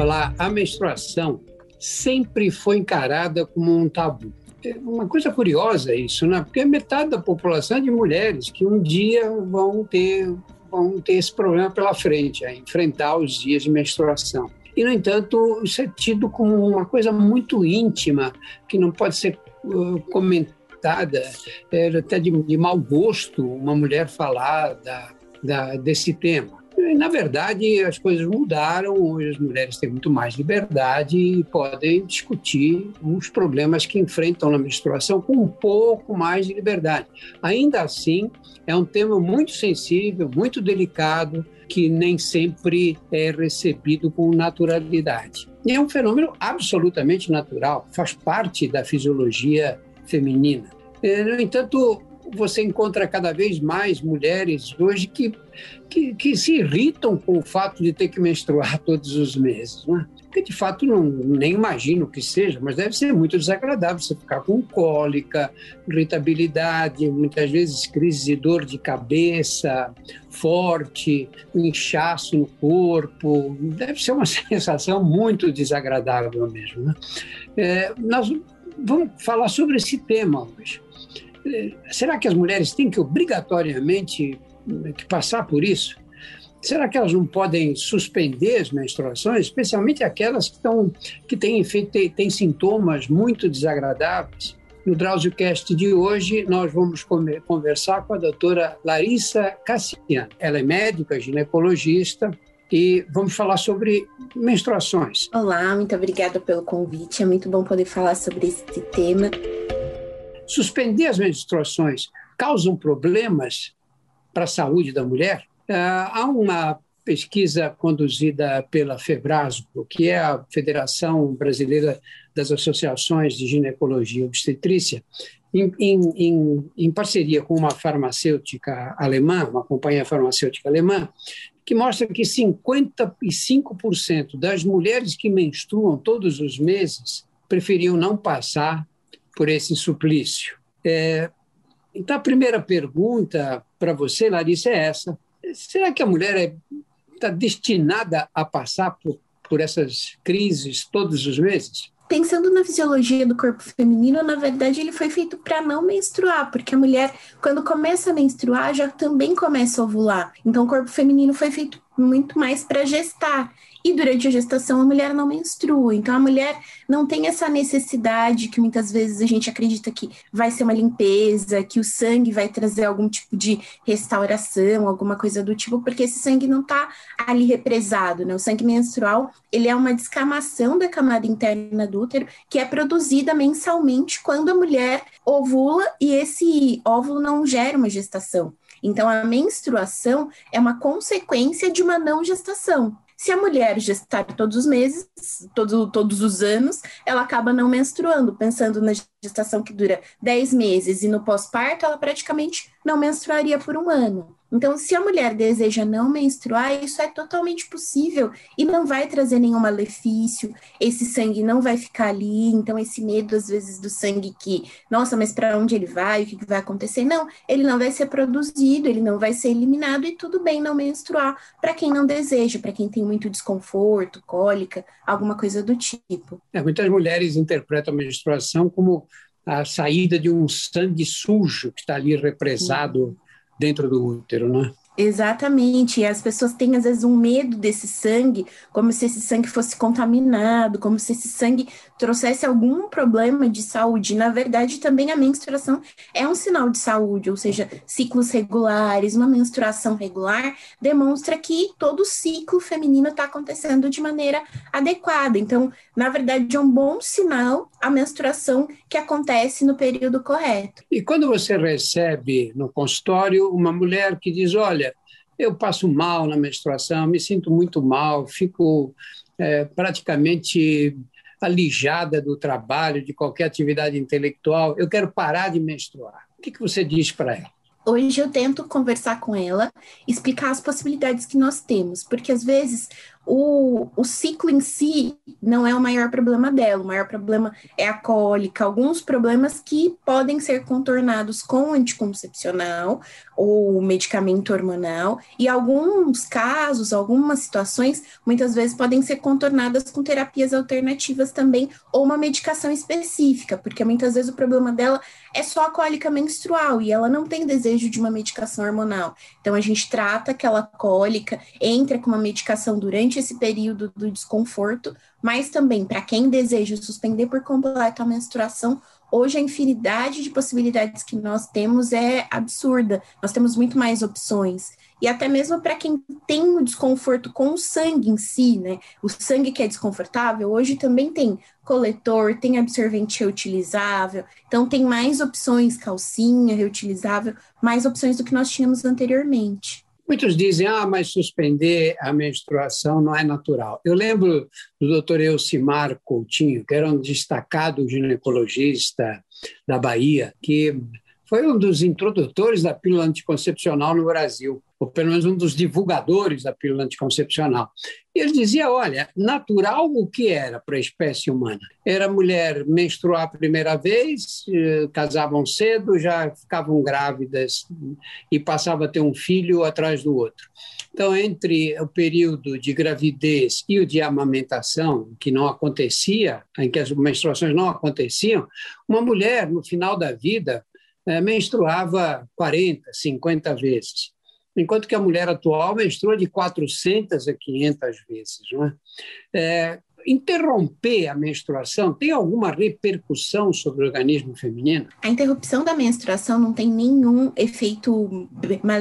falar, a menstruação sempre foi encarada como um tabu. É uma coisa curiosa isso, né? Porque metade da população é de mulheres que um dia vão ter, vão ter esse problema pela frente, a enfrentar os dias de menstruação. E, no entanto, isso é tido como uma coisa muito íntima, que não pode ser uh, comentada, é até de, de mau gosto uma mulher falar da, da, desse tema. Na verdade, as coisas mudaram, hoje as mulheres têm muito mais liberdade e podem discutir os problemas que enfrentam na menstruação com um pouco mais de liberdade. Ainda assim, é um tema muito sensível, muito delicado, que nem sempre é recebido com naturalidade. E é um fenômeno absolutamente natural, faz parte da fisiologia feminina. É, no entanto, você encontra cada vez mais mulheres hoje que, que, que, se irritam com o fato de ter que menstruar todos os meses. Né? Porque, de fato, não, nem imagino que seja, mas deve ser muito desagradável você ficar com cólica, irritabilidade, muitas vezes crise de dor de cabeça forte, inchaço no corpo. Deve ser uma sensação muito desagradável mesmo. Né? É, nós vamos falar sobre esse tema hoje. Será que as mulheres têm que obrigatoriamente que passar por isso? Será que elas não podem suspender as menstruações, especialmente aquelas que, estão, que têm, têm, têm sintomas muito desagradáveis? No DrauzioCast de hoje, nós vamos conversar com a doutora Larissa Cassiano. Ela é médica, ginecologista, e vamos falar sobre menstruações. Olá, muito obrigada pelo convite. É muito bom poder falar sobre esse tema. Suspender as menstruações causam problemas para a saúde da mulher? Ah, há uma pesquisa conduzida pela FEBRASO, que é a Federação Brasileira das Associações de Ginecologia e Obstetrícia, em, em, em, parceria com uma farmacêutica alemã, uma companhia farmacêutica alemã, que mostra que 55% das mulheres que menstruam todos os meses preferiam não passar por esse suplício. É, então, a primeira pergunta para você, Larissa, é essa: será que a mulher está é, destinada a passar por, por essas crises todos os meses? pensando na fisiologia do corpo feminino, na verdade ele foi feito para não menstruar, porque a mulher, quando começa a menstruar, já também começa a ovular. Então o corpo feminino foi feito muito mais para gestar. E durante a gestação a mulher não menstrua. Então a mulher não tem essa necessidade que muitas vezes a gente acredita que vai ser uma limpeza, que o sangue vai trazer algum tipo de restauração, alguma coisa do tipo, porque esse sangue não está ali represado, né? O sangue menstrual, ele é uma descamação da camada interna do útero que é produzida mensalmente quando a mulher ovula e esse óvulo não gera uma gestação. Então, a menstruação é uma consequência de uma não gestação. Se a mulher gestar todos os meses, todo, todos os anos, ela acaba não menstruando, pensando na gestação que dura 10 meses e no pós-parto, ela praticamente não menstruaria por um ano. Então, se a mulher deseja não menstruar, isso é totalmente possível e não vai trazer nenhum malefício, esse sangue não vai ficar ali, então esse medo às vezes do sangue que, nossa, mas para onde ele vai, o que vai acontecer? Não, ele não vai ser produzido, ele não vai ser eliminado e tudo bem não menstruar para quem não deseja, para quem tem muito desconforto, cólica, alguma coisa do tipo. É, muitas mulheres interpretam a menstruação como a saída de um sangue sujo que está ali represado. Dentro do útero, né? Exatamente, e as pessoas têm às vezes um medo desse sangue, como se esse sangue fosse contaminado, como se esse sangue trouxesse algum problema de saúde. Na verdade, também a menstruação é um sinal de saúde, ou seja, ciclos regulares, uma menstruação regular demonstra que todo ciclo feminino está acontecendo de maneira adequada. Então, na verdade, é um bom sinal a menstruação que acontece no período correto. E quando você recebe no consultório uma mulher que diz: Olha, eu passo mal na menstruação, me sinto muito mal, fico é, praticamente alijada do trabalho, de qualquer atividade intelectual. Eu quero parar de menstruar. O que, que você diz para ela? Hoje eu tento conversar com ela, explicar as possibilidades que nós temos, porque às vezes o, o ciclo em si não é o maior problema dela, o maior problema é a cólica, alguns problemas que podem ser contornados com anticoncepcional ou medicamento hormonal, e alguns casos, algumas situações, muitas vezes podem ser contornadas com terapias alternativas também, ou uma medicação específica, porque muitas vezes o problema dela é só a cólica menstrual e ela não tem desejo de uma medicação hormonal. Então a gente trata aquela cólica, entra com uma medicação durante esse período do desconforto, mas também para quem deseja suspender por completo a menstruação, hoje a infinidade de possibilidades que nós temos é absurda. Nós temos muito mais opções e até mesmo para quem tem o desconforto com o sangue em si, né? O sangue que é desconfortável, hoje também tem coletor, tem absorvente reutilizável, então tem mais opções, calcinha reutilizável, mais opções do que nós tínhamos anteriormente. Muitos dizem, ah, mas suspender a menstruação não é natural. Eu lembro do doutor Elcimar Coutinho, que era um destacado ginecologista da Bahia, que foi um dos introdutores da pílula anticoncepcional no Brasil ou pelo menos um dos divulgadores da pílula anticoncepcional. E ele dizia: olha, natural o que era para a espécie humana? Era mulher menstruar a primeira vez, eh, casavam cedo, já ficavam grávidas e passava a ter um filho atrás do outro. Então, entre o período de gravidez e o de amamentação, que não acontecia, em que as menstruações não aconteciam, uma mulher, no final da vida, eh, menstruava 40, 50 vezes enquanto que a mulher atual menstrua de 400 a 500 vezes. Não é? É, interromper a menstruação tem alguma repercussão sobre o organismo feminino? A interrupção da menstruação não tem nenhum efeito,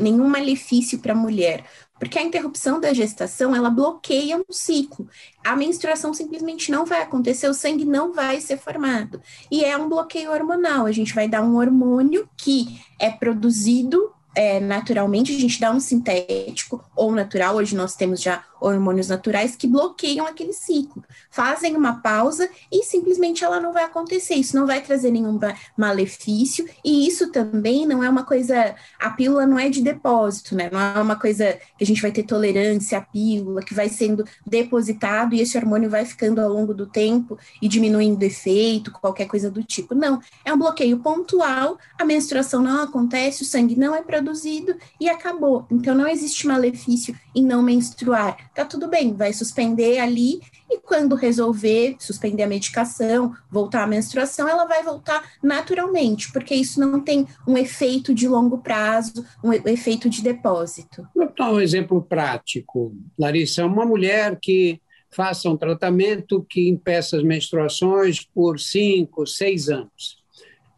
nenhum malefício para a mulher, porque a interrupção da gestação ela bloqueia um ciclo. A menstruação simplesmente não vai acontecer, o sangue não vai ser formado. E é um bloqueio hormonal. A gente vai dar um hormônio que é produzido é, naturalmente, a gente dá um sintético ou natural, hoje nós temos já hormônios naturais que bloqueiam aquele ciclo, fazem uma pausa e simplesmente ela não vai acontecer. Isso não vai trazer nenhum malefício, e isso também não é uma coisa. A pílula não é de depósito, né? Não é uma coisa que a gente vai ter tolerância à pílula, que vai sendo depositado e esse hormônio vai ficando ao longo do tempo e diminuindo o efeito, qualquer coisa do tipo. Não, é um bloqueio pontual, a menstruação não acontece, o sangue não é produzido e acabou. Então não existe malefício em não menstruar tá tudo bem, vai suspender ali e quando resolver suspender a medicação, voltar à menstruação, ela vai voltar naturalmente, porque isso não tem um efeito de longo prazo, um efeito de depósito. Vou dar um exemplo prático. Larissa, uma mulher que faça um tratamento que impeça as menstruações por cinco, seis anos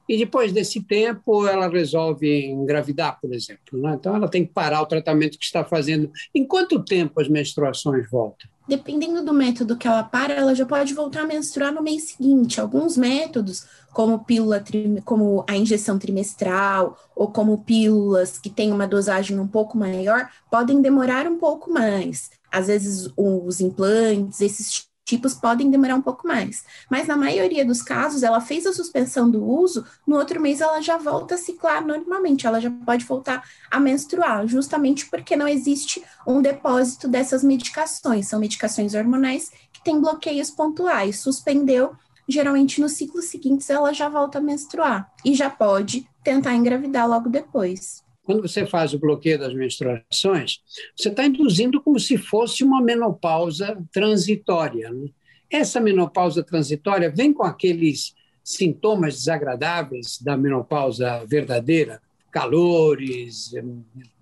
e depois desse tempo, ela resolve engravidar, por exemplo. Né? Então, ela tem que parar o tratamento que está fazendo. Em quanto tempo as menstruações voltam? Dependendo do método que ela para, ela já pode voltar a menstruar no mês seguinte. Alguns métodos, como pílula, como a injeção trimestral, ou como pílulas que têm uma dosagem um pouco maior, podem demorar um pouco mais. Às vezes, os implantes, esses tipos podem demorar um pouco mais. Mas na maioria dos casos, ela fez a suspensão do uso, no outro mês ela já volta a ciclar normalmente, ela já pode voltar a menstruar, justamente porque não existe um depósito dessas medicações. São medicações hormonais que têm bloqueios pontuais. Suspendeu, geralmente nos ciclos seguintes ela já volta a menstruar e já pode tentar engravidar logo depois quando você faz o bloqueio das menstruações, você está induzindo como se fosse uma menopausa transitória. Né? Essa menopausa transitória vem com aqueles sintomas desagradáveis da menopausa verdadeira, calores,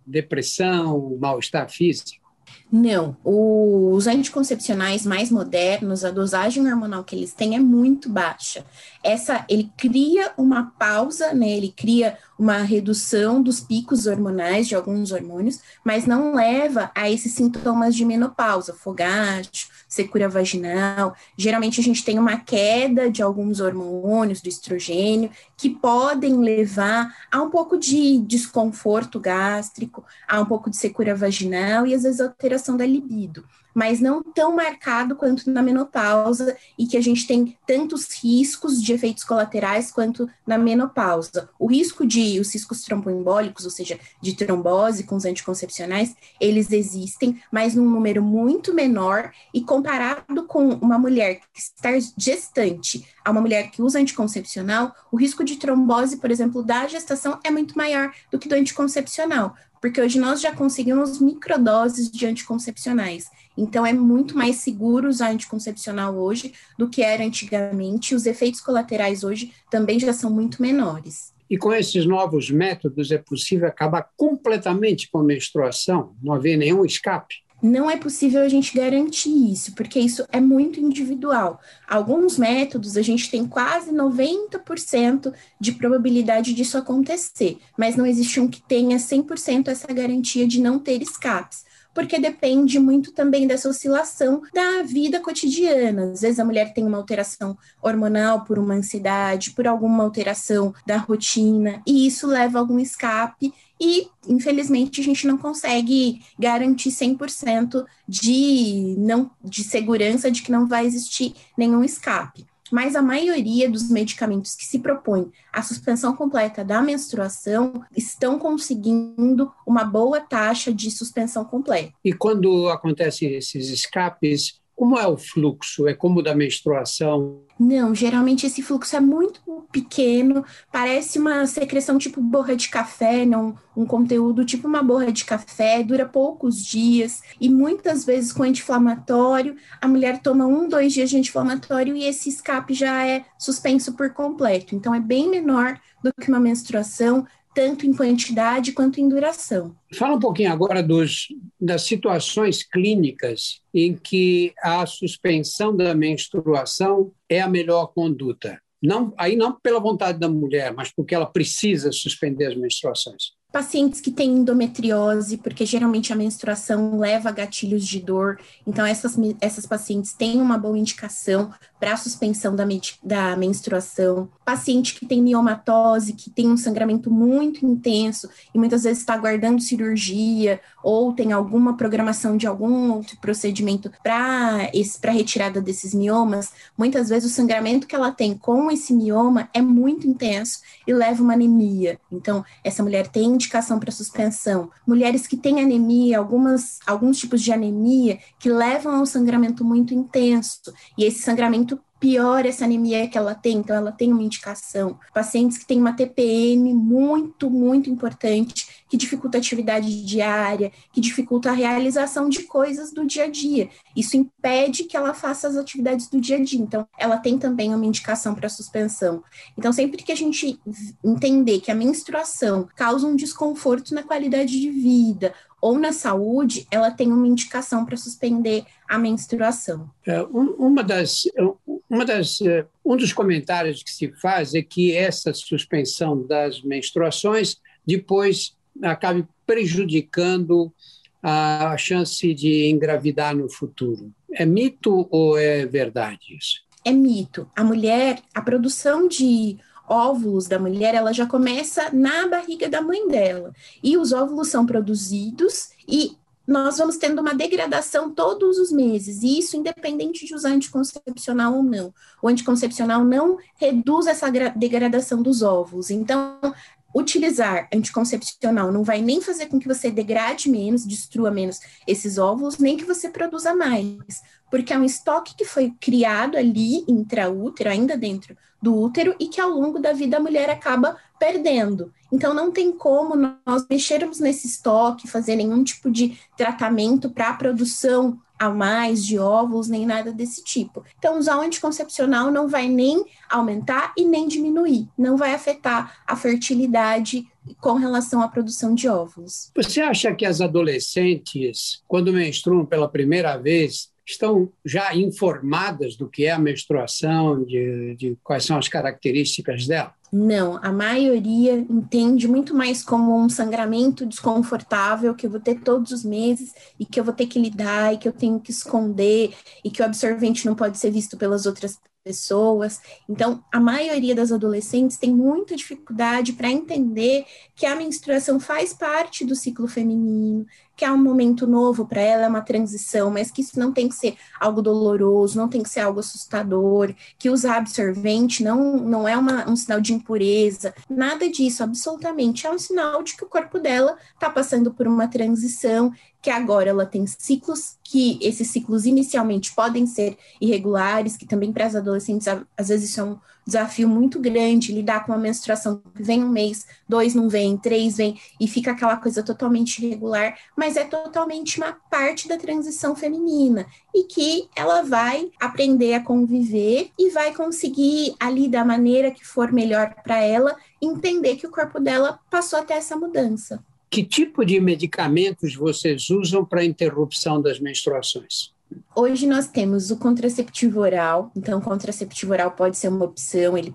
depressão, mal-estar físico. Não, os anticoncepcionais mais modernos, a dosagem hormonal que eles têm é muito baixa. Essa, ele cria uma pausa, né? Ele cria uma redução dos picos hormonais de alguns hormônios, mas não leva a esses sintomas de menopausa, fogacho, secura vaginal. Geralmente a gente tem uma queda de alguns hormônios do estrogênio que podem levar a um pouco de desconforto gástrico, a um pouco de secura vaginal e às vezes da libido mas não tão marcado quanto na menopausa e que a gente tem tantos riscos de efeitos colaterais quanto na menopausa. O risco de os riscos tromboembólicos, ou seja, de trombose com os anticoncepcionais, eles existem, mas num número muito menor e comparado com uma mulher que está gestante a uma mulher que usa anticoncepcional, o risco de trombose, por exemplo, da gestação é muito maior do que do anticoncepcional, porque hoje nós já conseguimos microdoses de anticoncepcionais. Então, é muito mais seguro usar anticoncepcional hoje do que era antigamente. Os efeitos colaterais hoje também já são muito menores. E com esses novos métodos é possível acabar completamente com a menstruação? Não haver nenhum escape? não é possível a gente garantir isso, porque isso é muito individual. Alguns métodos a gente tem quase 90% de probabilidade disso acontecer, mas não existe um que tenha 100% essa garantia de não ter escapes porque depende muito também dessa oscilação da vida cotidiana. Às vezes a mulher tem uma alteração hormonal por uma ansiedade, por alguma alteração da rotina, e isso leva a algum escape e infelizmente a gente não consegue garantir 100% de não de segurança de que não vai existir nenhum escape. Mas a maioria dos medicamentos que se propõem a suspensão completa da menstruação estão conseguindo uma boa taxa de suspensão completa. E quando acontecem esses escapes, como é o fluxo? É como da menstruação? Não, geralmente esse fluxo é muito pequeno, parece uma secreção tipo borra de café, não um conteúdo tipo uma borra de café, dura poucos dias e muitas vezes com anti-inflamatório, a mulher toma um, dois dias de anti-inflamatório e esse escape já é suspenso por completo. Então é bem menor do que uma menstruação, tanto em quantidade quanto em duração. Fala um pouquinho agora dos, das situações clínicas em que a suspensão da menstruação é a melhor conduta. Não, aí não pela vontade da mulher, mas porque ela precisa suspender as menstruações pacientes que têm endometriose, porque geralmente a menstruação leva a gatilhos de dor, então essas, essas pacientes têm uma boa indicação para a suspensão da, da menstruação. Paciente que tem miomatose, que tem um sangramento muito intenso e muitas vezes está aguardando cirurgia ou tem alguma programação de algum outro procedimento para retirada desses miomas, muitas vezes o sangramento que ela tem com esse mioma é muito intenso e leva uma anemia. Então, essa mulher tem indicação para suspensão. Mulheres que têm anemia, algumas, alguns tipos de anemia que levam a um sangramento muito intenso, e esse sangramento pior essa anemia que ela tem, então ela tem uma indicação. Pacientes que têm uma TPM muito, muito importante, que dificulta a atividade diária, que dificulta a realização de coisas do dia a dia. Isso impede que ela faça as atividades do dia a dia. Então, ela tem também uma indicação para suspensão. Então, sempre que a gente entender que a menstruação causa um desconforto na qualidade de vida ou na saúde, ela tem uma indicação para suspender a menstruação. É, uma das, uma das, é, um dos comentários que se faz é que essa suspensão das menstruações depois acabe prejudicando a chance de engravidar no futuro. É mito ou é verdade isso? É mito. A mulher, a produção de óvulos da mulher, ela já começa na barriga da mãe dela. E os óvulos são produzidos e nós vamos tendo uma degradação todos os meses, e isso independente de usar anticoncepcional ou não. O anticoncepcional não reduz essa degradação dos óvulos. Então, utilizar anticoncepcional não vai nem fazer com que você degrade menos, destrua menos esses óvulos, nem que você produza mais, porque é um estoque que foi criado ali intraútero, ainda dentro do útero, e que ao longo da vida a mulher acaba perdendo. Então, não tem como nós mexermos nesse estoque, fazer nenhum tipo de tratamento para a produção a mais de óvulos, nem nada desse tipo. Então, usar o anticoncepcional não vai nem aumentar e nem diminuir, não vai afetar a fertilidade com relação à produção de óvulos. Você acha que as adolescentes, quando menstruam pela primeira vez, estão já informadas do que é a menstruação, de, de quais são as características dela? Não, a maioria entende muito mais como um sangramento desconfortável que eu vou ter todos os meses e que eu vou ter que lidar e que eu tenho que esconder e que o absorvente não pode ser visto pelas outras pessoas. Então, a maioria das adolescentes tem muita dificuldade para entender que a menstruação faz parte do ciclo feminino, que é um momento novo para ela, é uma transição, mas que isso não tem que ser algo doloroso, não tem que ser algo assustador, que usar absorvente não, não é uma, um sinal de impureza, nada disso, absolutamente. É um sinal de que o corpo dela está passando por uma transição que agora ela tem ciclos que esses ciclos inicialmente podem ser irregulares, que também para as adolescentes às vezes isso é um desafio muito grande, lidar com uma menstruação que vem um mês, dois não vem, três vem, e fica aquela coisa totalmente irregular, mas é totalmente uma parte da transição feminina, e que ela vai aprender a conviver e vai conseguir ali da maneira que for melhor para ela, entender que o corpo dela passou até essa mudança. Que tipo de medicamentos vocês usam para interrupção das menstruações? Hoje nós temos o contraceptivo oral, então o contraceptivo oral pode ser uma opção, ele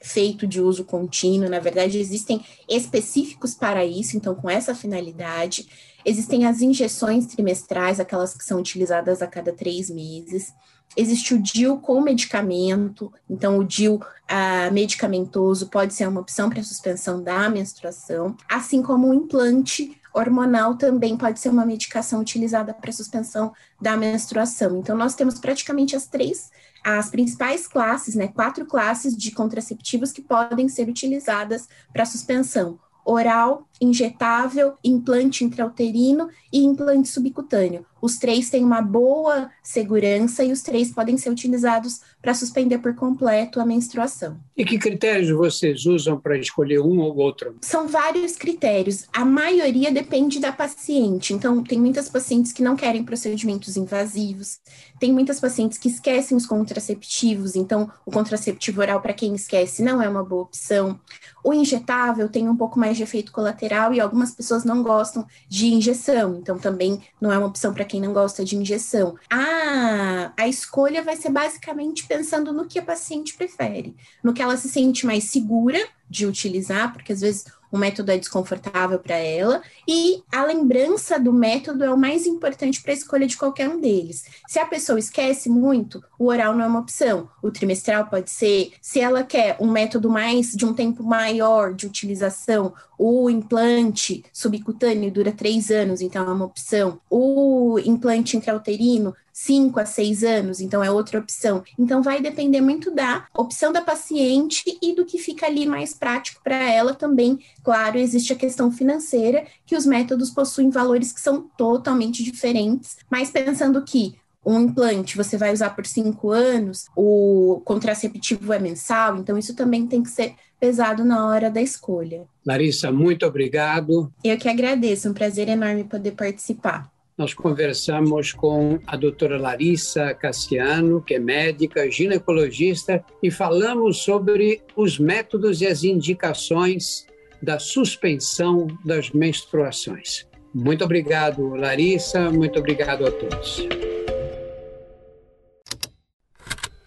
feito de uso contínuo, na verdade existem específicos para isso, então com essa finalidade. Existem as injeções trimestrais, aquelas que são utilizadas a cada três meses. Existe o DIL com medicamento, então o DIL ah, medicamentoso pode ser uma opção para suspensão da menstruação, assim como o implante hormonal também pode ser uma medicação utilizada para suspensão da menstruação. Então, nós temos praticamente as três, as principais classes, né, quatro classes de contraceptivos que podem ser utilizadas para suspensão oral, injetável, implante intrauterino e implante subcutâneo. Os três têm uma boa segurança e os três podem ser utilizados para suspender por completo a menstruação. E que critérios vocês usam para escolher um ou outro? São vários critérios. A maioria depende da paciente. Então, tem muitas pacientes que não querem procedimentos invasivos, tem muitas pacientes que esquecem os contraceptivos, então o contraceptivo oral, para quem esquece, não é uma boa opção. O injetável tem um pouco mais de efeito colateral e algumas pessoas não gostam de injeção, então também não é uma opção para quem não gosta de injeção. A, a escolha vai ser basicamente pensando no que a paciente prefere, no que ela se sente mais segura de utilizar, porque às vezes o método é desconfortável para ela, e a lembrança do método é o mais importante para a escolha de qualquer um deles. Se a pessoa esquece muito, o oral não é uma opção, o trimestral pode ser. Se ela quer um método mais de um tempo maior de utilização, o implante subcutâneo dura três anos, então é uma opção. O implante intrauterino 5 a 6 anos, então é outra opção. Então vai depender muito da opção da paciente e do que fica ali mais prático para ela também. Claro, existe a questão financeira, que os métodos possuem valores que são totalmente diferentes, mas pensando que um implante você vai usar por cinco anos, o contraceptivo é mensal, então isso também tem que ser pesado na hora da escolha. Larissa, muito obrigado. Eu que agradeço, é um prazer enorme poder participar nós conversamos com a doutora Larissa Cassiano, que é médica, ginecologista, e falamos sobre os métodos e as indicações da suspensão das menstruações. Muito obrigado, Larissa, muito obrigado a todos.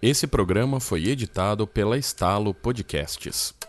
Esse programa foi editado pela Estalo Podcasts.